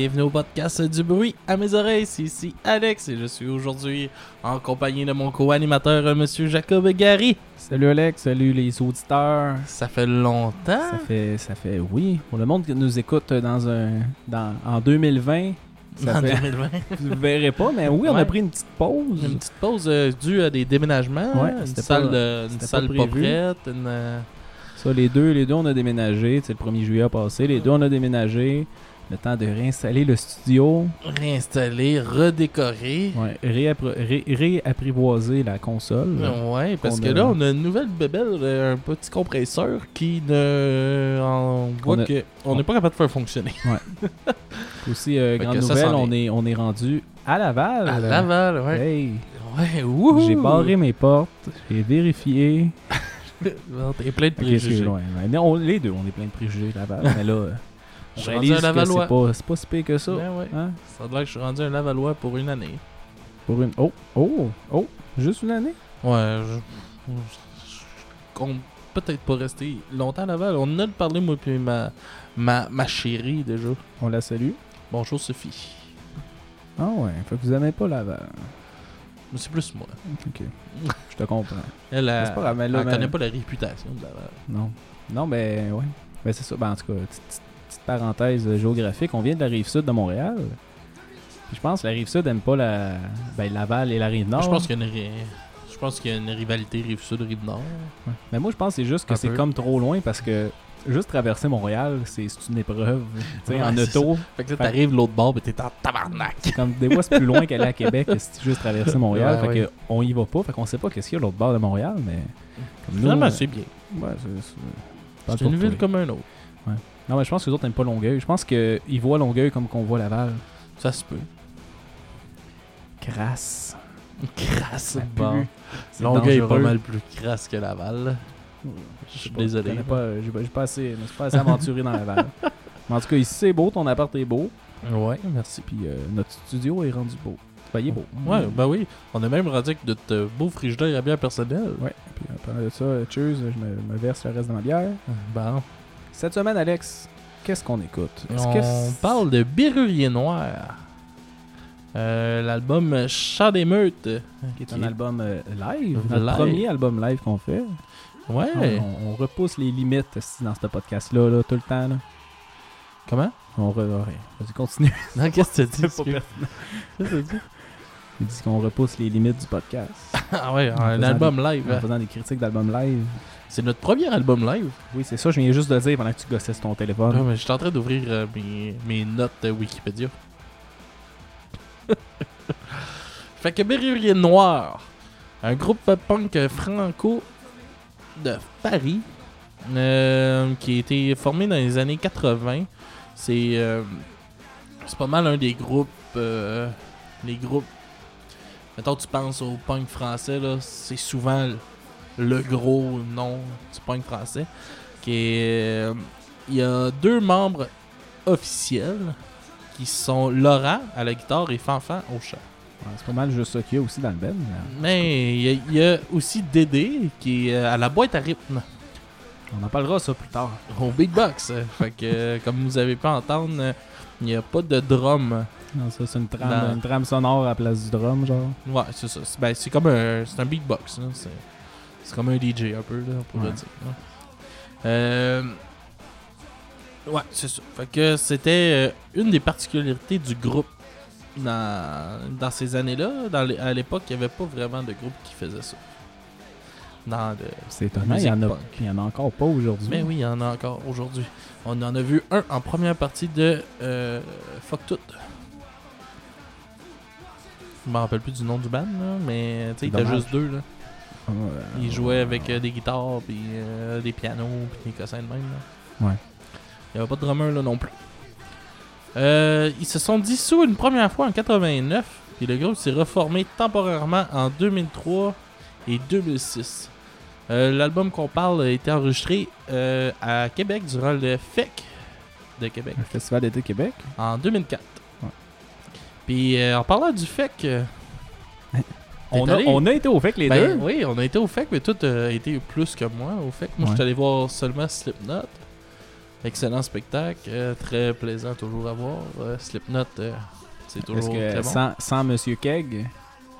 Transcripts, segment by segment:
bienvenue au podcast du bruit à mes oreilles. C'est ici Alex et je suis aujourd'hui en compagnie de mon co-animateur, Monsieur Jacob Gary. Salut Alex, salut les auditeurs. Ça fait longtemps. Ça fait, ça fait, oui. Pour le monde qui nous écoute dans un, dans, en 2020, ça En fait, 2020. vous verrez pas, mais oui, on Ouais. a pris une petite pause. Une petite pause euh, due à des déménagements. Ouais, une salle, pas- de, une salle pas prête. Une, euh, Ça, les deux, les deux, on a déménagé. C'est le 1er juillet passé. Les deux, on a déménagé. Le temps de réinstaller le studio. réinstallée, redécorée. Ouais, ré- réapprivoiser la console. Ouais, parce que a- là, on a une nouvelle bébelle, euh, un petit compresseur qui ne. On voit On a- que on n'est pas capable de faire fonctionner. Aussi, euh, grande nouvelle, on est, on est rendu à Laval. À Laval, ouais. Hey, Ouais, j'ai barré mes portes. J'ai vérifié. T'es plein de préjugés. loin. Ouais, mais on- les deux, on est plein de préjugés Laval. mais là, Je suis rendu Lavallois. c'est pas, si pire que ça. Ben ouais. Hein? Ça a l'air que je suis rendu un Lavallois pour une année. Pour une... Oh, oh, oh, juste une année? Ouais, je, je- compte peut-être pas rester longtemps à Laval. On a parlé, moi, puis ma, ma, ma chérie, déjà. On la salue. Bonjour, Sophie. Ah ouais, fait que vous aimez pas Laval. Mais c'est plus moi. Ok, je te comprends. Elle, Mais c'est pas grave, mais là, elle mais- connaît pas la réputation de Laval. Non. Non, ben ouais. Ben c'est ça. Ben en tout cas, petite, petite- parenthèse euh, géographique. On vient de la rive sud de Montréal. Puis je pense que la rive sud aime pas la. Ben Laval et la rive nord. Je pense qu'il y a une, ri- je pense qu'il y a une rivalité rive-sud, rive-nord. Ouais. Mais moi, je pense que c'est juste que c'est comme trop loin parce que juste traverser Montréal, c'est une épreuve. Tu sais, Ouais, en auto, Fait que là, t'arrives l'autre bord, mais t'es en tabarnak. comme des fois, c'est plus loin qu'aller à Québec que si tu juste traverser Montréal. Ouais, fait ouais. que on y va pas. Fait qu'on sait pas qu'est-ce qu'il y a l'autre bord de Montréal, mais. Comme Finalement, c'est bien. Ouais, c'est- une ville comme un autre. Non, mais je pense que les autres n'aiment pas Longueuil. Je pense qu'ils voient Longueuil comme qu'on voit Laval. Ça se peut. Crasse. Crasse, bon. Longueuil est pas mal plus crasse que Laval. Je suis désolé. je pas, j'ai pas, assez, je suis pas assez aventuré dans Laval. Mais en tout cas, ici c'est beau, ton appart est beau. Ouais, merci. Puis euh, notre studio est rendu beau. Ben, il est beau. Ouais, ben oui. On a même rendu avec notre euh, beau frigidaire à bière personnelle. Ouais. Puis de ça, cheers, je me, me verse le reste de ma bière. Bon. Cette semaine, Alex, qu'est-ce qu'on écoute? Est-ce On que parle de Berrurier Noir. Euh, L'album Chant des Meutes. qui est un album euh, live, Live. notre premier album live qu'on fait. Ouais. On, on repousse les limites dans ce podcast-là, là, tout le temps. Là. Comment? On re... Vas-y, continue. Non, qu'est-ce que tu dis? Il dit qu'on repousse les limites du podcast. Ah ouais, un album des- live. En hein. faisant des critiques d'albums live. C'est notre premier album live. Oui, c'est ça, je viens juste de le dire pendant que tu gossais sur ton téléphone. Mais je suis en train d'ouvrir euh, mes, mes notes de Wikipédia. fait que Berrurier Noir, un groupe punk franco de Paris, euh, qui a été formé dans les années 80. C'est euh, pas mal un des groupes. euh, les groupes. Mettons, tu penses au punk français, là, c'est souvent le- gros nom du punk français. Qui est, euh, il y a deux membres officiels qui sont Laurent à la guitare et Fanfan au chant. Ouais, c'est pas mal juste ça qu'il y a aussi dans le band. mais il y, a- il y a aussi Dédé qui est euh, à la boîte à rythme On en parlera ça plus tard. au beatbox. fait que euh, comme vous avez pu entendre, il n'y a pas de drum. Non, ça, c'est une trame, Dans- une trame sonore à la place du drum, genre. Ouais, c'est ça. C'est, ben, c'est comme un, c'est un beatbox. là. C'est, c'est comme un DJ un peu, là, on pourrait Ouais. dire. là. Euh, ouais, c'est ça. Fait que c'était euh, une des particularités du groupe dans, dans ces années-là. Dans les- à l'époque, il n'y avait pas vraiment de groupe qui faisait ça. Dans le, C'est étonnant, il y, en Musique a, punk. il y en a encore pas aujourd'hui. mais oui, il y en a encore aujourd'hui. On en a vu un en première partie de euh, Fuck Tout. Je me rappelle plus du nom du band, là, mais tu sais, il était juste deux. Là. Ouais, Ils jouaient avec euh, des guitares, puis euh, des pianos, puis des cossins de même. Là. Ouais. Il n'y avait pas de drummer là non plus. Euh, ils se sont dissous une première fois en 89, puis le groupe s'est reformé temporairement en 2003 et 2006. Euh, L'album qu'on parle a été enregistré à Québec durant le FEC de Québec Le Festival d'été Québec? en 2004. Puis euh, en parlant du FEC, euh, On a, allé? on a été au FEC les ben, deux. oui, on a été au FEC, mais tout a été plus que moi au FEC. Moi, je suis allé voir seulement Slipknot. Excellent spectacle, euh, très plaisant toujours à voir. Euh, Slipknot, euh, c'est toujours que très bon. sans, sans Monsieur Keg,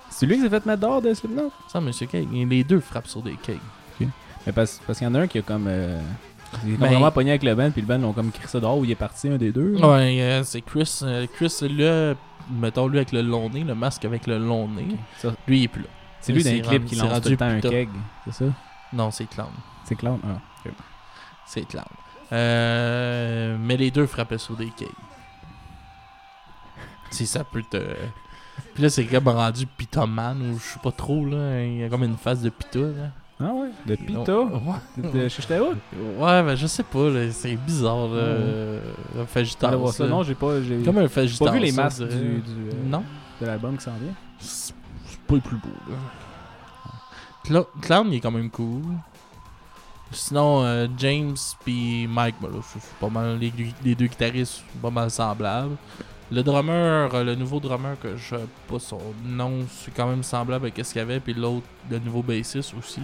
c'est lui qui s'est fait mettre dehors de Slipknot? Sans Monsieur Cake, les deux frappent sur des cakes. Mais parce, parce qu'il y en a un qui a comme. Il est Ben- vraiment pogné avec le band, puis le band l'ont comme crissé dehors où il est parti, un des deux. Ouais, euh, c'est Chris. euh, Chris, là, mettons lui avec le long nez, le masque avec le long nez. Lui, il est plus là. c'est lui dans les clips qui lance tout rendu le temps un keg, c'est ça? Non, c'est Clown. C'est Clown? Ah. C'est Clown. Euh, mais les deux frappaient sur des cakes. Si ça peut te. Puis là, c'est comme rendu Pitoman ou je sais pas trop, là. Il y a comme une face de Pita, là. Ah ouais? De? Ouais. De Chichetaout? Ouais, ben je sais pas, là. C'est bizarre, là. Euh, Un voir ça. Non, j'ai pas. J'ai Comme un pas vu les masques du, du, euh, Non. de l'album qui s'en vient? C'est pas le plus beau, là. Cla- Clown, il est quand même cool. Sinon, euh, James puis Mike, ben là, c'est pas mal les, les deux guitaristes, sont pas mal semblables. Le drummer, euh, le nouveau drummer que je sais pas son nom, c'est quand même semblable à ce qu'il y avait, puis l'autre, le nouveau bassiste aussi.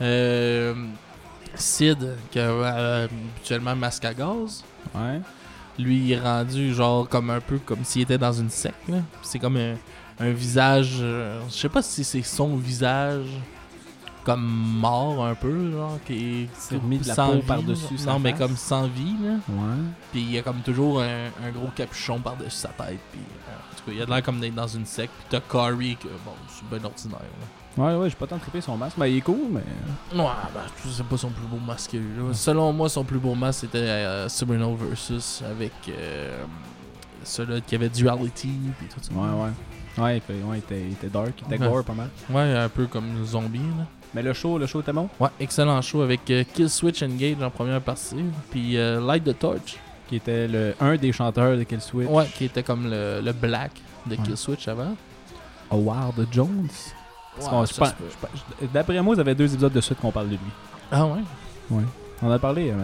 Euh, Sid, qui a euh, habituellement masque à gaz. Ouais. Lui, il est rendu genre comme un peu comme s'il était dans une secte. C'est comme un, un visage. euh, je sais pas si c'est son visage comme mort un peu, genre, qui est C'est remis de la peau par-dessus Non, mais comme sans vie, là. Ouais. Puis il y a comme toujours un, un gros capuchon par-dessus sa tête. Puis, euh, en tout cas, il a de l'air comme d'être dans une secte. Puis t'as Corey, que bon, c'est bien ordinaire. là. Ouais, ouais, j'ai pas tant trippé son masque. Mais il est cool, mais. Ouais, ben, c'est pas son plus beau masque. qu'il a eu, là. Selon moi, son plus beau masque, c'était euh, Versus avec euh, celui qui avait Duality. Puis tout ça. Ouais, ouais. Ouais, il, fait- ouais, il, était, était dark, il était Ouais. gore pas mal. Ouais, un peu comme zombie. Là. Mais le show, le show était bon? Ouais, excellent show avec euh, Kill Switch Engage en première partie. Puis euh, Light the Torch. Qui était le, un des chanteurs de Kill Switch. Ouais, qui était comme le, le Black de Ouais. Kill Switch avant. Howard Jones. Ouais, D'après moi, vous avez deux épisodes de suite qu'on parle de lui. Ah ouais? On en a parlé, euh.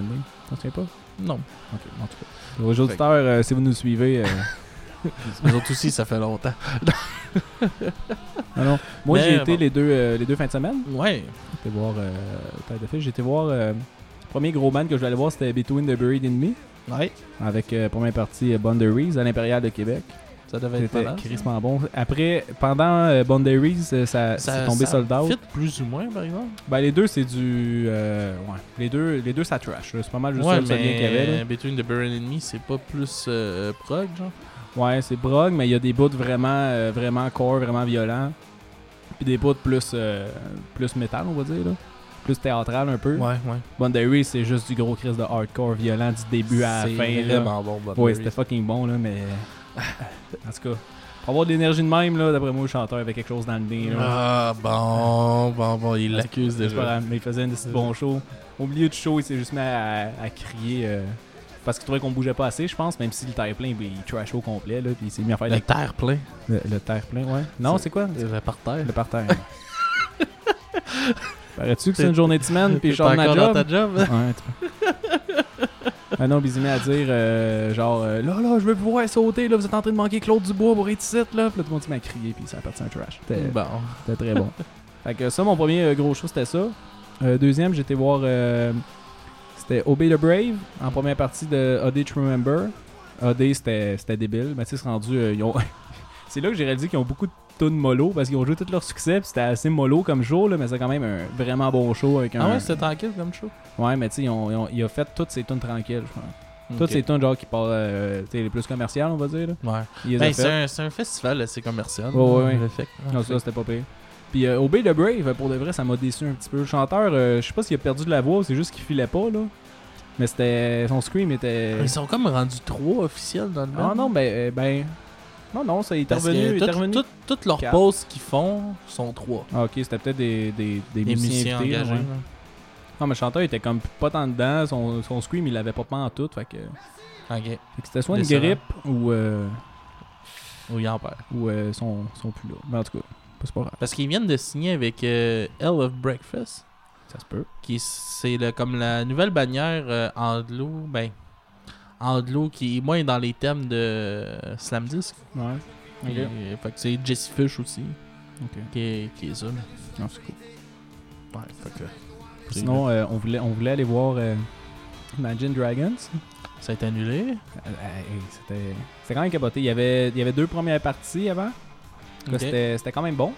T'en souviens pas? Non. Ok, en tout cas. Aux auditeurs, euh, si vous nous suivez. euh, Les autres aussi, ça fait longtemps. non. Moi, Mais j'ai été bon. les, deux, euh, les deux fins de semaine. Ouais. J'ai été voir. Euh, Tête de été voir. euh, le premier gros band que je voulais aller voir, c'était Between the Buried and Me. Ouais. Avec euh, première partie Boundaries à l'Impérial de Québec. Ça devait être C'était malade. ça. crissement bon. Après, pendant Boundaries, ça, Ça- c'est tombé ça sold out. fit plus ou moins, par exemple? Ben, les deux, c'est du. ouais. Les deux, les deux, ça trash. C'est pas mal juste ça ouais, seul lien qu'il y avait. là. mais Between the Burn and Me, c'est pas plus prog, genre. Ouais, c'est brog, mais il y a des bouts vraiment, euh, vraiment core, vraiment violents. Puis des bouts plus, euh, plus métal, on va dire. Là. Plus théâtral un peu. Ouais, ouais. Boundary, c'est juste du gros crise de hardcore violent du début à la fin. C'est vraiment bon, Bob Ouais, c'était fucking bon, là, mais. en tout cas, pour avoir de l'énergie de même, là, d'après moi, le chanteur avait quelque chose dans le nez. là. Ah, bon, bon, bon, il l'accuse déjà. mais il faisait un petit bon show. Au milieu du show, il s'est juste mis à, à crier. euh, parce qu'il trouvait qu'on bougeait pas assez, je pense, même si le terre plein, ben, il trash au complet, là, puis il s'est mis à faire Le le, terre plein? le, le terre plein, ouais. Non, c'est quoi? Le par terre. Le parterre. Paraît-tu que c'est une journée de semaine, puis je T'es de ma encore job? ta job? Ouais, tu. Ah non, puis il s'est mis à dire, euh, genre, euh, là, là, je veux vous voir sauter, là, vous êtes en train de manquer Claude Dubois pour être ici, là. Puis là, tout le monde s'est mis à crier, puis ça a parti un trash. C'était Bon. c'était très bon. fait que ça, mon premier euh, gros show, c'était ça. Euh, deuxième, j'étais voir, euh, c'était Obey the Brave, en première partie de A Day to Remember. A Day, c'était débile, mais tu sais, c'est rendu, euh, ils ont... c'est là que j'ai réalisé qu'ils ont beaucoup de tunes mollo, parce qu'ils ont joué tout leur succès, c'était assez mollo comme show, là, mais c'est quand même un vraiment bon show avec un... Ah ouais, c'était tranquille comme show? Ouais, mais tu sais, ils ont, ils ont- il a fait toutes ces tunes tranquilles, je pense. Ok. Toutes ces tunes, genre, qui parlent, euh, tu sais, les plus commerciales, on va dire, là. Ouais. Il Ben, c'est un, un festival assez commercial. Ouais, ouais, ouais. le fait. Non, ça, c'était pas pire. Puis euh, Obey the Brave, pour de vrai, ça m'a déçu un petit peu. Le chanteur, euh, je sais pas s'il a perdu de la voix, c'est juste qu'il filait pas, là. Mais c'était. Son scream était. Ils sont comme rendus trois officiels dans le. Ah non, ben. euh, ben... Non, non, ça est revenu. toutes leurs pauses qu'ils font sont trois. Ah, ok, c'était peut-être des, des, des, Les musiciens, musiciens invités, engagés. ouais. là. Non, mais le chanteur il était comme pas tant dedans. Son, son scream, il l'avait pas pas en tout. Fait que, Ok. fait que c'était soit une grippe ou, euh, Ou il en perd. ou euh, son, son plus là. Mais en tout cas, c'est pas grave. Parce qu'ils viennent de signer avec euh, Hell of Breakfast. Ça se peut. qui c'est le- comme la nouvelle bannière euh, Anglo, ben Anglo qui est moins dans les thèmes de euh, Slam Disc. Ouais. Ok. Et, euh, fait que c'est Jesse Fish aussi Ok. qui est, qui est ça. Non, c'est cool. Ouais, fait que Sinon, euh, on, voulait, on voulait aller voir Imagine Dragons. Ça a été annulé. C'était quand même capoté. Il y, avait, il y avait deux premières parties avant. C'était c'était quand même bon.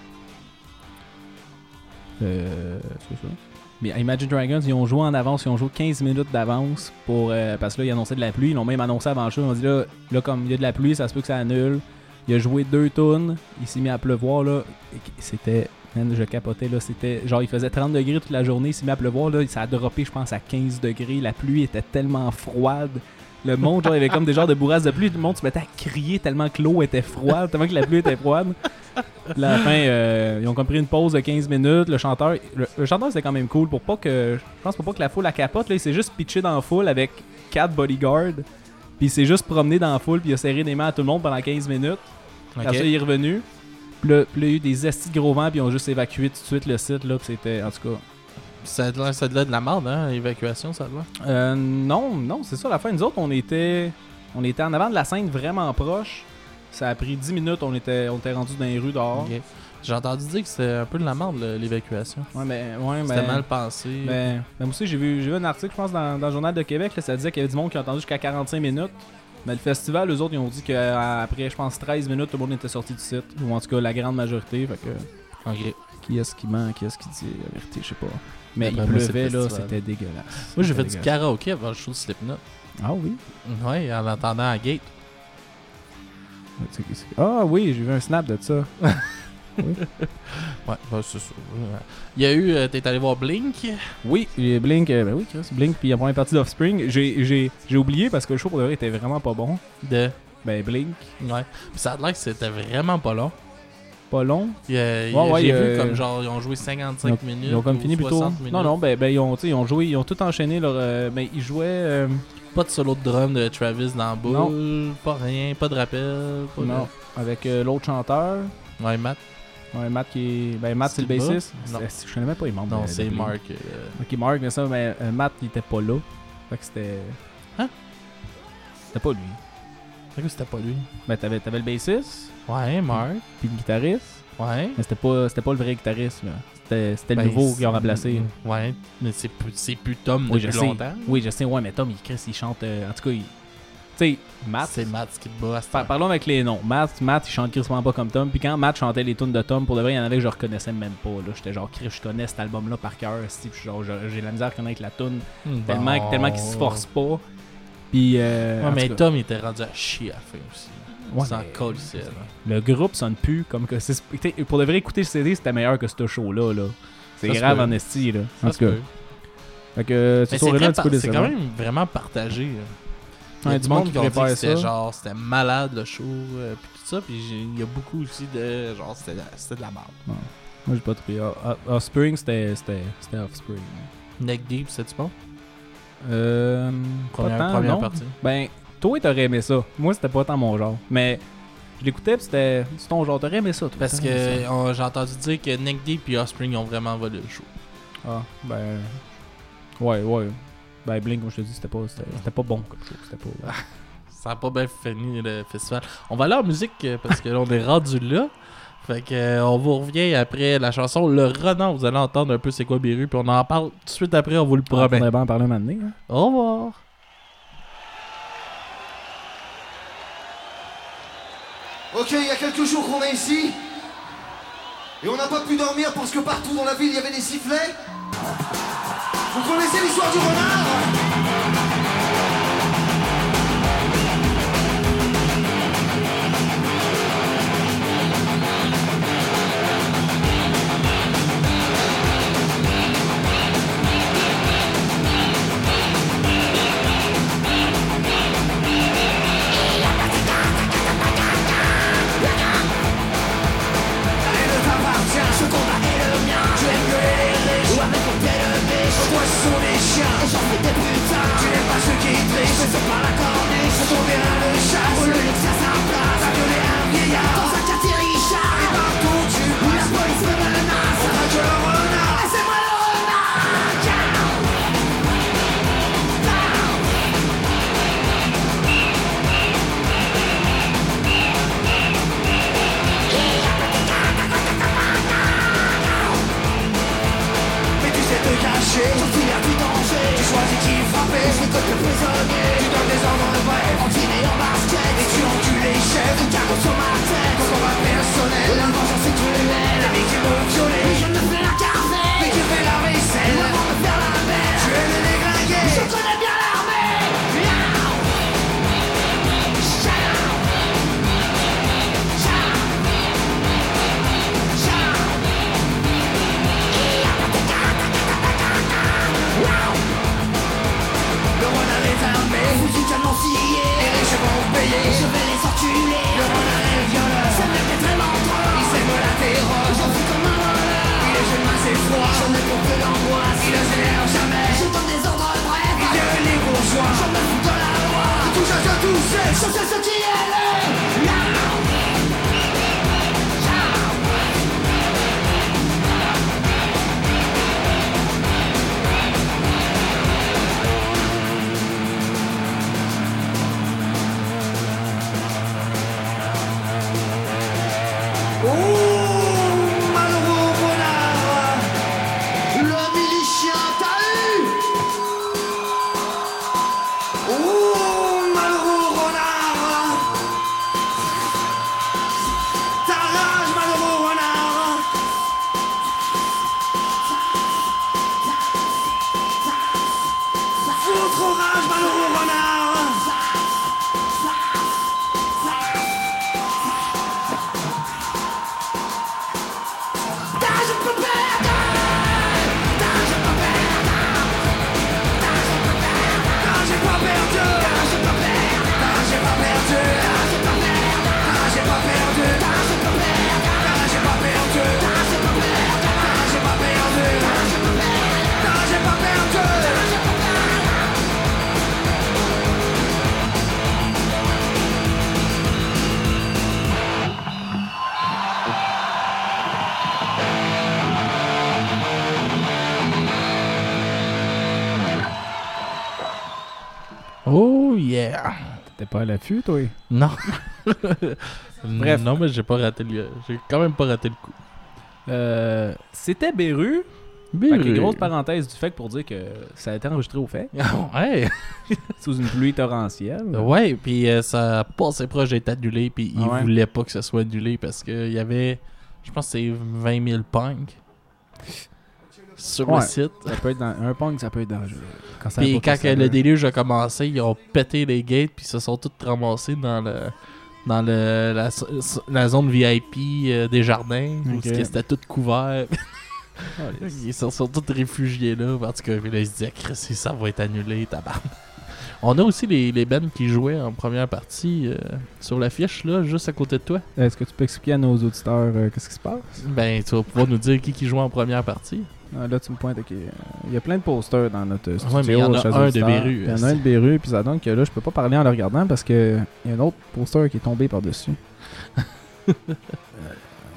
Euh, c'est ça. Mais Imagine Dragons, ils ont joué en avance, ils ont joué 15 minutes d'avance pour euh, parce que là, ils annonçaient de la pluie. Ils l'ont même annoncé avant le show. Ils ont dit là, là, comme il y a de la pluie, ça se peut que ça annule. Il a joué deux tonnes, il s'est mis à pleuvoir là. C'était. je capotais là. C'était. Genre, il faisait 30 degrés toute la journée, il s'est mis à pleuvoir là. Ça a droppé, je pense, à 15 degrés. La pluie était tellement froide. Le monde, genre, il y avait comme des genres de bourrasques de pluie. Tout le monde se mettait à crier tellement que l'eau était froide, tellement que la pluie était froide. Puis à la fin, euh, ils ont comme pris une pause de 15 minutes. Le chanteur, le, le chanteur c'était quand même cool pour pas que, je pense pour pas que la foule la capote. Là, il s'est juste pitché dans la foule avec 4 bodyguards. Puis il s'est juste promené dans la foule, puis il a serré des mains à tout le monde pendant 15 minutes. Ok. Après ça, il est revenu. Puis là, puis là, il y a eu des estis de gros vents, puis ils ont juste évacué tout de suite le site. Là, puis c'était, en tout cas. Ça de ça de de la merde, hein, l'évacuation, ça l'air. Euh, non, non, c'est ça. La fin, nous autres, on était, on était en avant de la scène vraiment proche. Ça a pris 10 minutes, on était, on était rendu dans les rues dehors. J'ai entendu dire que c'était un peu de la merde, l'évacuation. Ouais, mais, ouais, C'était mal pensé. Ben, ben, moi aussi, j'ai vu, j'ai vu un article, je pense, dans, dans le Journal de Québec. Là, ça disait qu'il y avait du monde qui a entendu jusqu'à 45 minutes. Mais le festival, eux autres, ils ont dit qu'après, je pense, 13 minutes, tout le monde était sorti du site. Ou en tout cas, la grande majorité. Fait que. Qui est-ce qui ment, qui est-ce qui dit la vérité, je sais pas. Mais D'après il pleuvait, le là, c'était dégueulasse. Moi, j'ai fait du karaoké avant le show de Slipknot. Ah oui? Ouais, en entendant à Gate. Ah oui, j'ai vu un snap de ça. Ouais, bah, c'est ça. Ouais. Il y a eu. euh, T'es allé voir Blink? Oui, Blink, euh, ben oui, Chris, Blink, puis la première partie d'Offspring. J'ai oublié parce que le show pour de vrai était vraiment pas bon. De? Ben Blink, Ouais. Puis ça a l'air que c'était vraiment pas long. Pas long. Il y a- il y Ouais, a- ouais, J'ai vu comme genre, ils ont joué 55 minutes. Ils ont comme fini plus tôt. 60 minutes. Non, non, ben, ben ils, ont, ils ont joué, ils ont tout enchaîné. Leur, euh, ben, ils jouaient. euh, Pas de solo de drum de Travis dans la boule. Pas rien, pas de rappel. Pas non, avec euh, l'autre chanteur. Ouais, Matt. Ouais, Matt qui est. Ben, Matt, c'est le bassiste. bas? Non. Je connais même pas les membres. Non, c'est. Mark. euh, Ok, Mark, mais ça, mais euh, Matt, il était pas là. Fait que c'était. Hein? C'était pas lui. C'est que c'était pas lui. Ben, t'avais, t'avais le bassiste, Ouais, Mark. puis le guitariste. Ouais. Mais c'était pas, c'était pas le vrai guitariste, là. C'était, c'était le Ben, nouveau qu'ils ont remplacé. Ouais, mais c'est plus, c'est plus Tom Oui, je depuis sais. longtemps. Oui, je sais, ouais, mais Tom, il, Chris, il chante. euh, en tout cas, il. Tu sais, Matt. C'est Matt qui te Par- temps. parlons avec les noms. Matt, Matt, il chante crissement pas comme Tom. Puis quand Matt chantait les tunes de Tom, pour de vrai, il y en avait que je reconnaissais même pas. Là. J'étais genre, Chris, je connais cet album-là par cœur. genre, j'ai la misère à reconnaître la tune. Bon. Tellement, tellement qu'il se force pas. Puis. Euh, Ouais, mais Tom, il était rendu à chier à la fin aussi. Ouais, il s'en mais- colissait, là. le groupe sonne plus comme que Pour de vrai, écouter le CD, c'était meilleur que ce show-là. Là. C'est grave peut. en esti. Là. Ça En tout cas. Fait que euh, ce c'est soir-là, très un petit peu par- c'est quand même vraiment partagé. là. Il y a Ouais, du monde qui ont dit que préfère c'était ça. genre, c'était malade le show, euh, puis tout ça, puis il y a beaucoup aussi de genre, c'était c'était de la merde. Moi, j'ai pas trouvé. Ah, ah, Offspring, c'était c'était- c'était Offspring. Neck Deep, c'est-tu bon? Euh. Première, pas tant, première non. partie. Ben, toi, t'aurais aimé ça. Moi, c'était pas tant mon genre. Mais je l'écoutais, pis c'était c'est ton genre. T'aurais aimé ça, toi. Parce que on- j'ai entendu dire que Neck Deep et Offspring ont vraiment volé le show. Ah, ben. Ouais, ouais. Ben, Blink, comme je te dis, c'était pas, c'était c'était pas bon comme chose. C'était pas. Ça a pas bien fini le festival. On va aller en musique euh, parce que là, on est rendu là. Fait que euh, on vous revient après la chanson Le Renard. Vous allez entendre un peu c'est quoi Biru, puis on en parle tout de suite après, on vous le On promet. pourrait bien en parler un moment donné, hein. Au revoir. Ok, il y a quelques jours qu'on est ici. Et on n'a pas pu dormir parce que partout dans la ville il y avait des sifflets. Vous connaissez l'histoire du renard? Ceux qui trichent, mais c'est pas la corniche. Ce sont bien le chat, au lieu que ça s'implace. À gueuler un vieillard, dans un quartier Richard. Et partout tu passes, la police me menace. On a que le renard, et c'est moi le. Mais tu sais te cacher, Tu choisis qui frapper Je suis comme le prisonnier Tu donnes des ordres de bref En dîner en basket. Et tu encules les chefs Une carreau sur ma tête. Ton combat personnel La vengeance est cruelle La victime me violer. Je me fais la carnet Mais tu fais la vaisselle pas à l'affût, toi? Non. Bref. Non, mais j'ai pas raté le. J'ai quand même pas raté le coup. Euh, C'était Beru. Bien Fait que grosse parenthèse du fait pour dire que ça a été enregistré au fait, ouais. sous une pluie torrentielle. Ouais, puis euh, ça a passé proche d'être annulé, puis il Ah ouais? voulait pas que ça soit annulé parce qu'il y avait, je pense c'est 20 000 punks sur Ouais. le site. Ça peut être dans- un punk, ça peut être dangereux. Quand ça Puis quand que le déluge a commencé, ils ont pété les gates, puis ils se sont tous ramassés dans le dans le, la, la zone VIP euh, des jardins, où c'était tout couvert. Ah, Ils se sont tous réfugiés là. En tout cas, là, ils se disaient, Chris, ça va être annulé, tabarnak. On a aussi les, les bands qui jouaient en première partie euh, sur l'affiche, là, juste à côté de toi. Est-ce que tu peux expliquer à nos auditeurs euh, qu'est-ce qui se passe? Ben, tu vas pouvoir nous dire qui qui jouait en première partie. Ah, là, tu me pointes, ok. Il y a plein de posters dans notre studio. Ouais, mais il y en a un de. Beru, Il y en a un de Beru, puis ça donne que là, je peux pas parler en le regardant parce que il y a un autre poster qui est tombé par-dessus.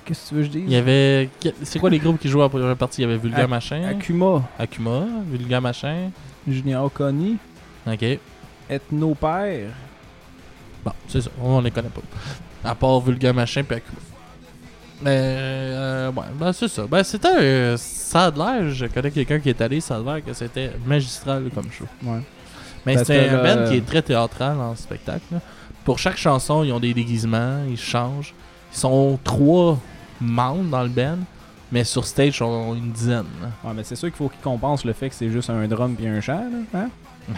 Qu'est-ce que tu veux que je dise? Il y avait. C'est quoi les groupes qui jouaient en première partie? Il y avait Vulga Machin, Akuma, Akuma, Vulga Machin. Junior Connie, Ok. Ethnopère. Bon, c'est ça, on les connaît pas. À part Vulga Machin puis Akuma. Mais, euh, ouais, ben c'est ça. Ben c'était. euh, ça a de l'air, je connais quelqu'un qui est allé, ça a de l'air que c'était magistral comme show. Ouais. Mais c'est un band qui est très théâtral en spectacle. là. Pour chaque chanson, ils ont des déguisements, ils changent. Ils sont trois membres dans le band, mais sur stage, ils ont une dizaine. là. Ouais, mais c'est sûr qu'il faut qu'ils compensent le fait que c'est juste un drum et un chant, là. Hein?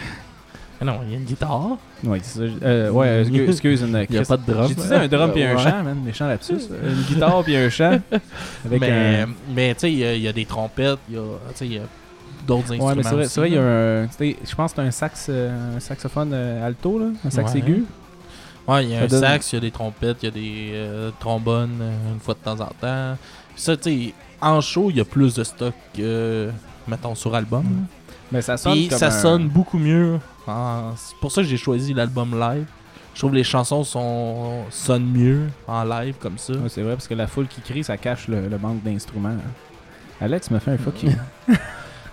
Ah non, il y a une guitare. Ouais, c'est ça. Euh, ouais, excuse, excuse une. Il n'y a pas de drum. J'ai un drum et un Ouais. chant, man. Méchant lapsus. Une guitare puis un chant. Avec mais, un. mais tu sais, il y, a- il y a des trompettes, il y a, d'autres instruments. Ouais, mais c'est vrai, aussi, c'est vrai, il y a un. Je pense que c'est un sax, euh, un saxophone euh, alto, là. Un sax Ouais. aigu. Ouais, il y a Ça un donne- sax, il y a des trompettes, il y a des euh, trombones euh, une fois de temps en temps. Puis ça, tu sais, en show, il y a plus de stock que, mettons, sur album. Mais ça sonne Puis comme ça un- sonne beaucoup mieux. En- C'est pour ça que j'ai choisi l'album live. Je trouve que les chansons sont... sonnent mieux en live comme ça. Ouais, c'est vrai, parce que la foule qui crie, ça cache le, le manque d'instruments. Alex me fait un fuck you.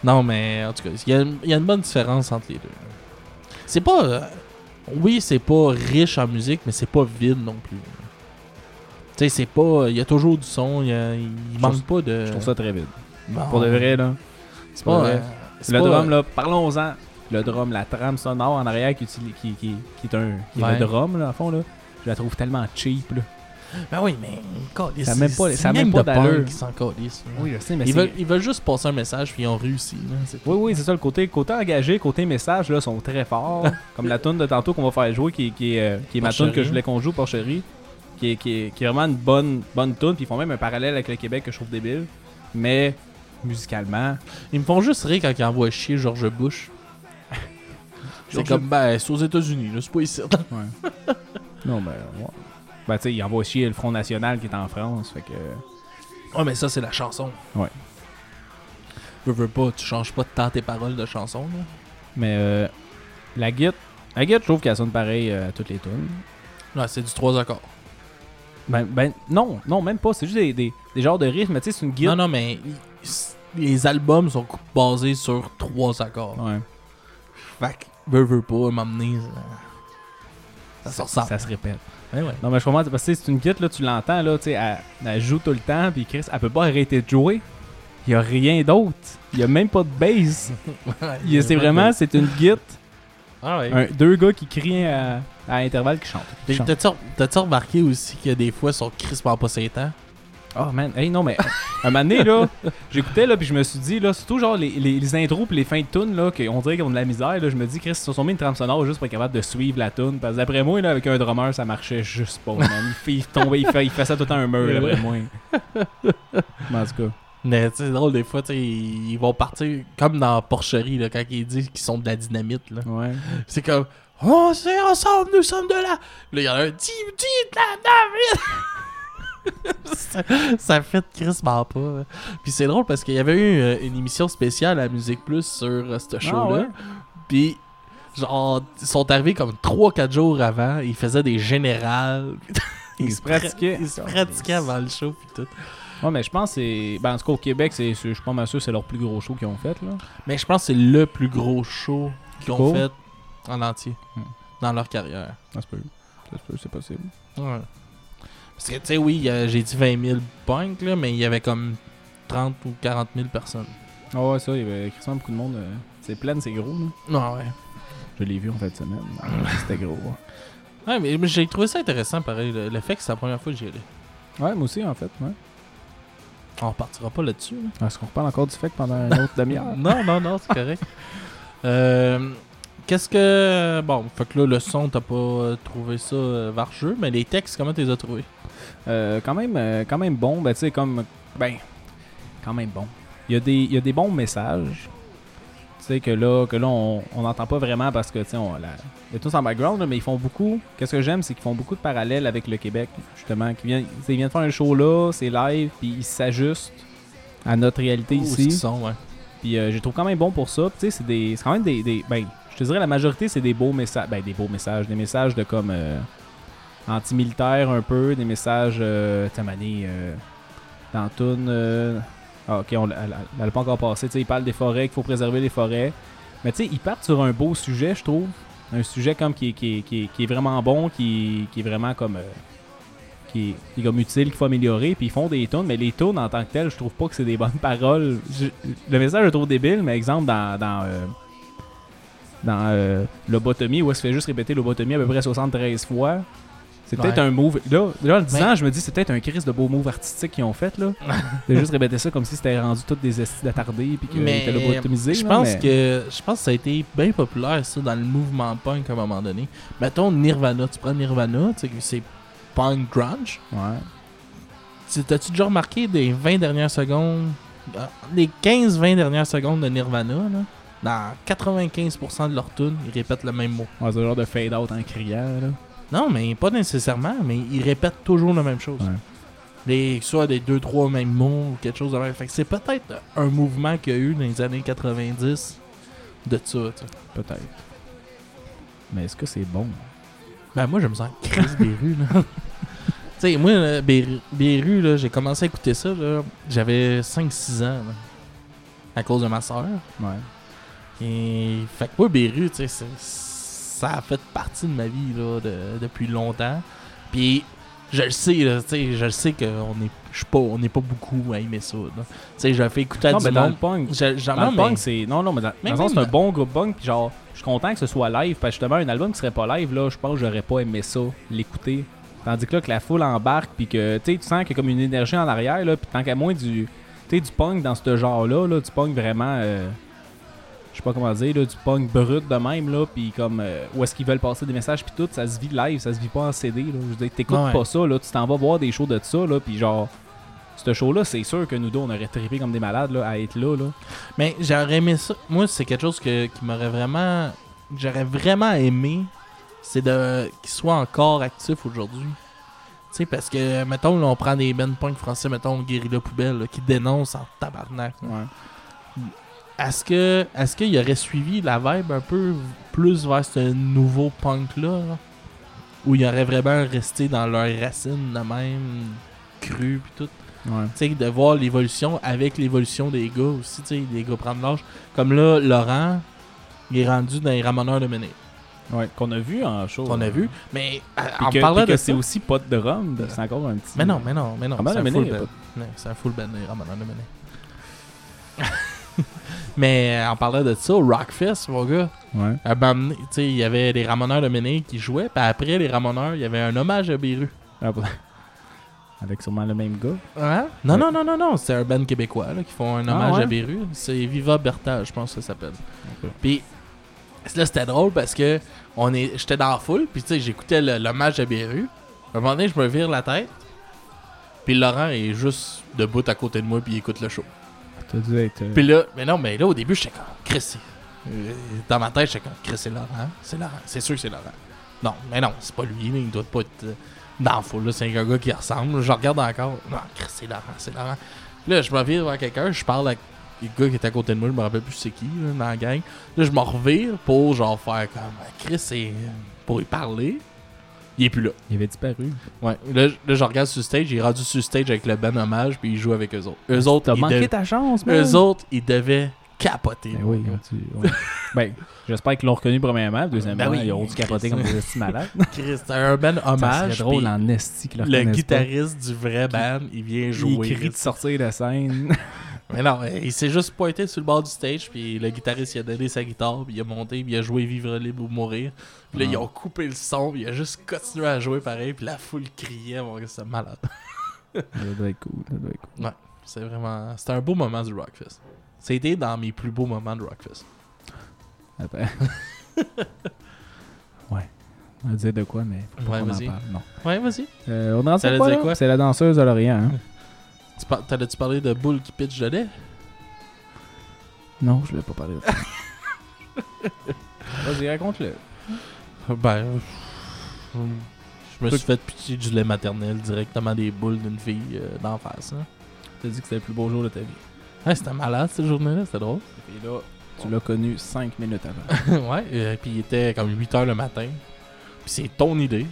Non, mais en tout cas, il y, a- il y a une bonne différence entre les deux. C'est pas. euh, oui, c'est pas riche en musique, mais c'est pas vide non plus. Tu sais, c'est pas. Il y a toujours du son, il manque pas de. Je trouve ça très vide. Bon, Pour de vrai, là. C'est pas. vrai. euh, c'est Le pas- drum, là, parlons-en. Le drum, la trame sonore en arrière qui, utilise- qui, qui, qui est un qui est le drum, là, en fond, là, je la trouve tellement cheap. Là. Ben oui, mais. Ça même pas- ça même gang pas de qui s'en. Oui, je sais, mais Ils veulent, ils veulent juste passer un message puis ils ont réussi. Là, Oui, oui, c'est ça, le côté, côté engagé, côté message, là, sont très forts. comme la tune de tantôt qu'on va faire jouer, qui, qui, est, euh, qui est ma tune que je voulais qu'on joue, Porcherie, qui est, qui, est, qui est vraiment une bonne, bonne tune, puis ils font même un parallèle avec le Québec que je trouve débile. Mais, musicalement, Ils me font juste rire quand ils envoient chier George Bush. C'est comme, ben, c'est aux États-Unis, là, c'est pas ici. non, ben, ouais. Ben, tu sais, ils envoient chier le Front National qui est en France, fait que... Ouais, mais ça, c'est la chanson. Ouais. Veux, veux pas, tu changes pas tant tes paroles de chanson, là. Mais, euh, la guite, la je trouve qu'elle sonne pareil euh, à toutes les tunes. Ouais, c'est du trois accords. Ben, ben, non, non, même pas, c'est juste des, des, des genres de rythmes, mais tu sais, c'est une guite. Non, non, mais il- les albums sont basés sur trois accords. Ouais. Fait que, veux, veux pas, m'amener. Ça, ça se ressemble. Ça se répète. Ouais, ouais. Non, mais je comprends, parce que c'est une kit, là, tu l'entends, là, tu sais, elle, elle joue tout le temps, puis Chris, elle peut pas arrêter de jouer. Il y a rien d'autre. Il y a même pas de bass. A- C'est vraiment, c'est une git, Ah ouais. un- deux gars qui crient à, à intervalles qui chantent. t'as-tu remarqué aussi que des fois, ils sont crispement pas ses temps? Oh man, hey non mais un moment donné là, j'écoutais là puis je me suis dit là, surtout genre les, les, les intros puis les fins de tune là, qu'on dirait qu'ils ont de la misère là, je me dis Chris, ils se sont mis une trame sonore juste pour être capable de suivre la tune parce que d'après moi là avec un drummer ça marchait juste pas man. Il, fait, il tombait, il fait, il fait ça tout le temps un mur d'après moi. Mais en tout cas. Mais tu sais, c'est drôle, des fois, tu ils vont partir comme dans Porcherie, là, quand ils disent qu'ils sont de la dynamite. là. Ouais. C'est comme, oh, c'est ensemble, nous sommes de là. Là, il y en a un, dis, dis de la dynamite. Ça, ça fait crispement pas. hein. Puis c'est drôle parce qu'il y avait eu euh, une émission spéciale à Musique Plus sur euh, ce show-là. ouais? Puis, genre, ils sont arrivés comme 3-4 jours avant. Ils faisaient des générales. Ils se pratiquaient. Ils se pratiquaient avant le show. Puis tout. Ouais, mais je pense que c'est. Ben, en tout cas, au Québec, c'est, je suis pas mal sûr que c'est leur plus gros show qu'ils ont fait, là. Mais je pense que c'est le plus gros show qu'ils ont fait en entier Hmm. dans leur carrière. Ça se peut. Ça se peut, c'est possible. Ouais. Parce que, tu sais, oui, j'ai dit 20 000 punks, là, mais il y avait comme 30 ou 40 000 personnes. Ah ouais, ça, il y avait quasiment beaucoup de monde. euh, c'est plein, c'est gros, là. Non, ouais. Je l'ai vu en fin de semaine. Ah, C'était gros. Ouais, mais, mais j'ai trouvé ça intéressant, pareil, le, le fait que c'est la première fois que j'y allais. Ouais, moi aussi, en fait. Ouais. On repartira pas là-dessus. là. Est-ce qu'on reparle encore du fait que pendant une autre demi-heure? non, non, non, c'est correct. Euh, Qu'est-ce que. Bon, fait que là, le son, t'as pas euh, trouvé ça euh, vargeux, mais les textes, comment tu les as trouvés? Quand même euh, quand même bon. Ben tu sais comme ben quand même bon. Il y a des il y a des bons messages. Tu sais que là que là on n'entend pas vraiment parce que tu sais on la il y a tous en background là, mais ils font beaucoup. Qu'est-ce que j'aime c'est qu'ils font beaucoup de parallèles avec le Québec justement qui viennent ils viennent faire un show là c'est live puis ils s'ajustent à notre réalité qu'ils ici. sont, ouais. puis euh, je les trouve quand même bon pour ça. Tu sais, c'est des, c'est quand même des, des- ben, je te dirais la majorité c'est des beaux messages, ben des beaux messages, des messages de comme euh, anti-militaire un peu, des messages, euh, tu sais, mané, euh, dans Toon, euh, ah, ok, on l'a- pas encore passé. Ils parlent des forêts, qu'il faut préserver les forêts. Mais tu sais, ils partent sur un beau sujet, je trouve, un sujet comme qui qui qui est, vraiment bon, qui, est vraiment comme euh, qui est, comme utile, qu'il faut améliorer. Puis ils font des tunes, mais les tunes en tant que telles, je trouve pas que c'est des bonnes paroles. Le message, je trouve débile, mais exemple, dans, dans, dans euh, Lobotomie, où elle se fait juste répéter Lobotomie à peu près 73 fois. C'est peut-être Ouais. un move. Là, là en le disant, Mais- je me dis, c'est peut-être un crise de beaux moves artistiques qu'ils ont fait. là. de juste répéter ça comme si c'était rendu toutes des estis d'attardés puis qu'ils étaient lobotomisés. je là, pense mais- que je pense que ça a été bien populaire ça dans le mouvement punk à un moment donné. Mettons Nirvana, tu prends Nirvana, tu sais c'est punk grunge. Ouais. Tu- T'as-tu déjà remarqué des 20 dernières secondes, euh, les 15-20 dernières secondes de Nirvana, là, dans 95% de leur tunes, ils répètent le même mot. Ouais, c'est genre de fade-out en criant. Là. Non, mais pas nécessairement, mais ils répètent toujours la même chose. Ouais. Les, soit des 2-3 mêmes mots ou quelque chose de même. Fait que c'est peut-être un mouvement qu'il y a eu dans les années 90 de ça. Peut-être. Mais est-ce que c'est bon? Ben moi je me sens Chris Beru là. tu sais, moi là, Beru, là, j'ai commencé à écouter ça là, j'avais 5-6 ans là, à cause de ma soeur. Ouais. Et fait que moi Beru, tu sais, c'est- ça a fait partie de ma vie là de- depuis longtemps. Puis je le sais, là, je le sais qu'on est, je pas, on n'est pas beaucoup à aimer ça. Tu sais, je fais écouter à Non, du mais dans le monde. punk, Je- j'en- dans non, le mais- punk, c'est. Non, non, mais dans, Mais dans le sens, c'est un bon groupe punk. Puis genre, je suis content que ce soit live. Parce que justement, un album qui serait pas live, là, je pense que j'aurais pas aimé ça, l'écouter. Tandis que là, que la foule embarque, puis que tu sens qu'il y a comme une énergie en arrière, là. Puis tant qu'à moins du. Tu du punk dans ce genre-là, là, du punk vraiment. euh, sais pas comment dire, là, du punk brut de même, là. Puis comme. euh, où est-ce qu'ils veulent passer des messages, puis tout, ça se vit live, ça se vit pas en CD, là. Je veux dire, t'écoutes Ouais. pas ça, là. Tu t'en vas voir des shows de ça, là. Puis genre. Ce show-là, c'est sûr que nous deux, on aurait trippé comme des malades là, à être là. là. Mais j'aurais aimé ça. Moi, c'est quelque chose que, qui m'aurait vraiment. J'aurais vraiment aimé. C'est de qu'il soit encore actif aujourd'hui. Tu sais, parce que, mettons, là, on prend des bands punk français, mettons, Guérilla Poubelle, là, qui dénoncent en tabarnak. Ouais. Est-ce que est-ce qu'il aurait suivi la vibe un peu plus vers ce nouveau punk-là? là? Où il aurait vraiment resté dans leurs racines de même, cru pis tout? Ouais. tu sais, de voir l'évolution avec l'évolution des gars aussi, tu sais, les gars prennent l'âge. Comme là, Laurent, il est rendu dans les ramoneurs de Méné. Ouais, qu'on a vu en show. qu'on a euh, vu. Mais Puis en que, parlant puis que de c'est aussi pas de rhum, c'est encore un petit. Mais non, mais non, mais non. C'est un full band. Ouais, C'est un full band, les ramoneurs de Méné. mais euh, en parlant de ça, Rockfest, mon gars, Ouais. à il y avait les ramoneurs de Méné qui jouaient, puis après les ramoneurs, il y avait un hommage à Beru. Ah, bah. Avec sûrement le même gars. Hein? Non, Ouais. non, non, non, non, c'est un band québécois là, qui font un Ah, hommage ouais? à Beru. C'est Viva Berta, je pense que ça s'appelle. Ok. Puis là, c'était drôle parce que on est, j'étais dans la foule, puis tu sais, j'écoutais le- l'hommage à Beru. À un moment donné, je me vire la tête, puis Laurent est juste debout à côté de moi, puis il écoute le show. T'as être. euh, Puis là, mais non, mais là, au début, j'étais comme, Chris, euh, dans ma tête, j'étais comme, Chris, c'est Laurent, c'est Laurent, c'est sûr que c'est Laurent. Non, mais non, c'est pas lui, là, il doit pas être euh, dans la foule, c'est un gars qui ressemble, je regarde encore, non, Chris, c'est Laurent, c'est Laurent. Là, je me vire vers quelqu'un, je parle avec le gars qui était à côté de moi, je me rappelle plus c'est qui, dans la gang. Là, je me revire pour, genre, faire comme, Chris, c'est pour y parler. Il est plus là. Il avait disparu. Ouais. Là, là, je regarde sur stage, il est rendu sur stage avec le Ben Hommage, puis il joue avec eux autres. Eux autres, T'as ils manqué dev- ta chance, man. eux autres, ils devaient capoter. Ben oui, gars. tu- ouais. ben, j'espère qu'ils l'ont reconnu premièrement. Deuxièmement, Ben oui. ils ont dû capoter comme des petits malades. Chris, c'est un Ben Hommage. serait drôle en esti le guitariste du vrai band, il vient pas. jouer. Il crie de sortir de scène. Mais non, il s'est juste pointé sur le bord du stage, puis le guitariste il a donné sa guitare, puis il a monté, puis il a joué Vivre libre ou mourir. Puis là, Ah. ils ont coupé le son, puis il a juste continué à jouer pareil, puis la foule criait, mon gars, c'est malade. ça doit être cool. Ça doit être cool. C'est vraiment. C'était un beau moment du Rockfest. C'était dans mes plus beaux moments de Rockfest. Attends. ouais. On va dire de quoi, mais faut pas Ouais, vas-y. Non. Ouais, vas-y. Euh, on en sait quoi? C'est la danseuse de Lorient. Hein? Tu par- T'allais-tu parler de boule qui pitch de lait? Non, je vais pas parler de ça. Vas-y, raconte-le. Ben. Je me suis fait pitcher du lait maternel directement des boules d'une fille euh, d'en face. Hein. T'as dit que c'était le plus beau jour de ta vie. Ouais, c'était malade cette journée-là, c'était drôle. Et là, tu l'as connu 5 minutes avant. ouais, euh, puis il était comme 8h le matin. Puis c'est ton idée.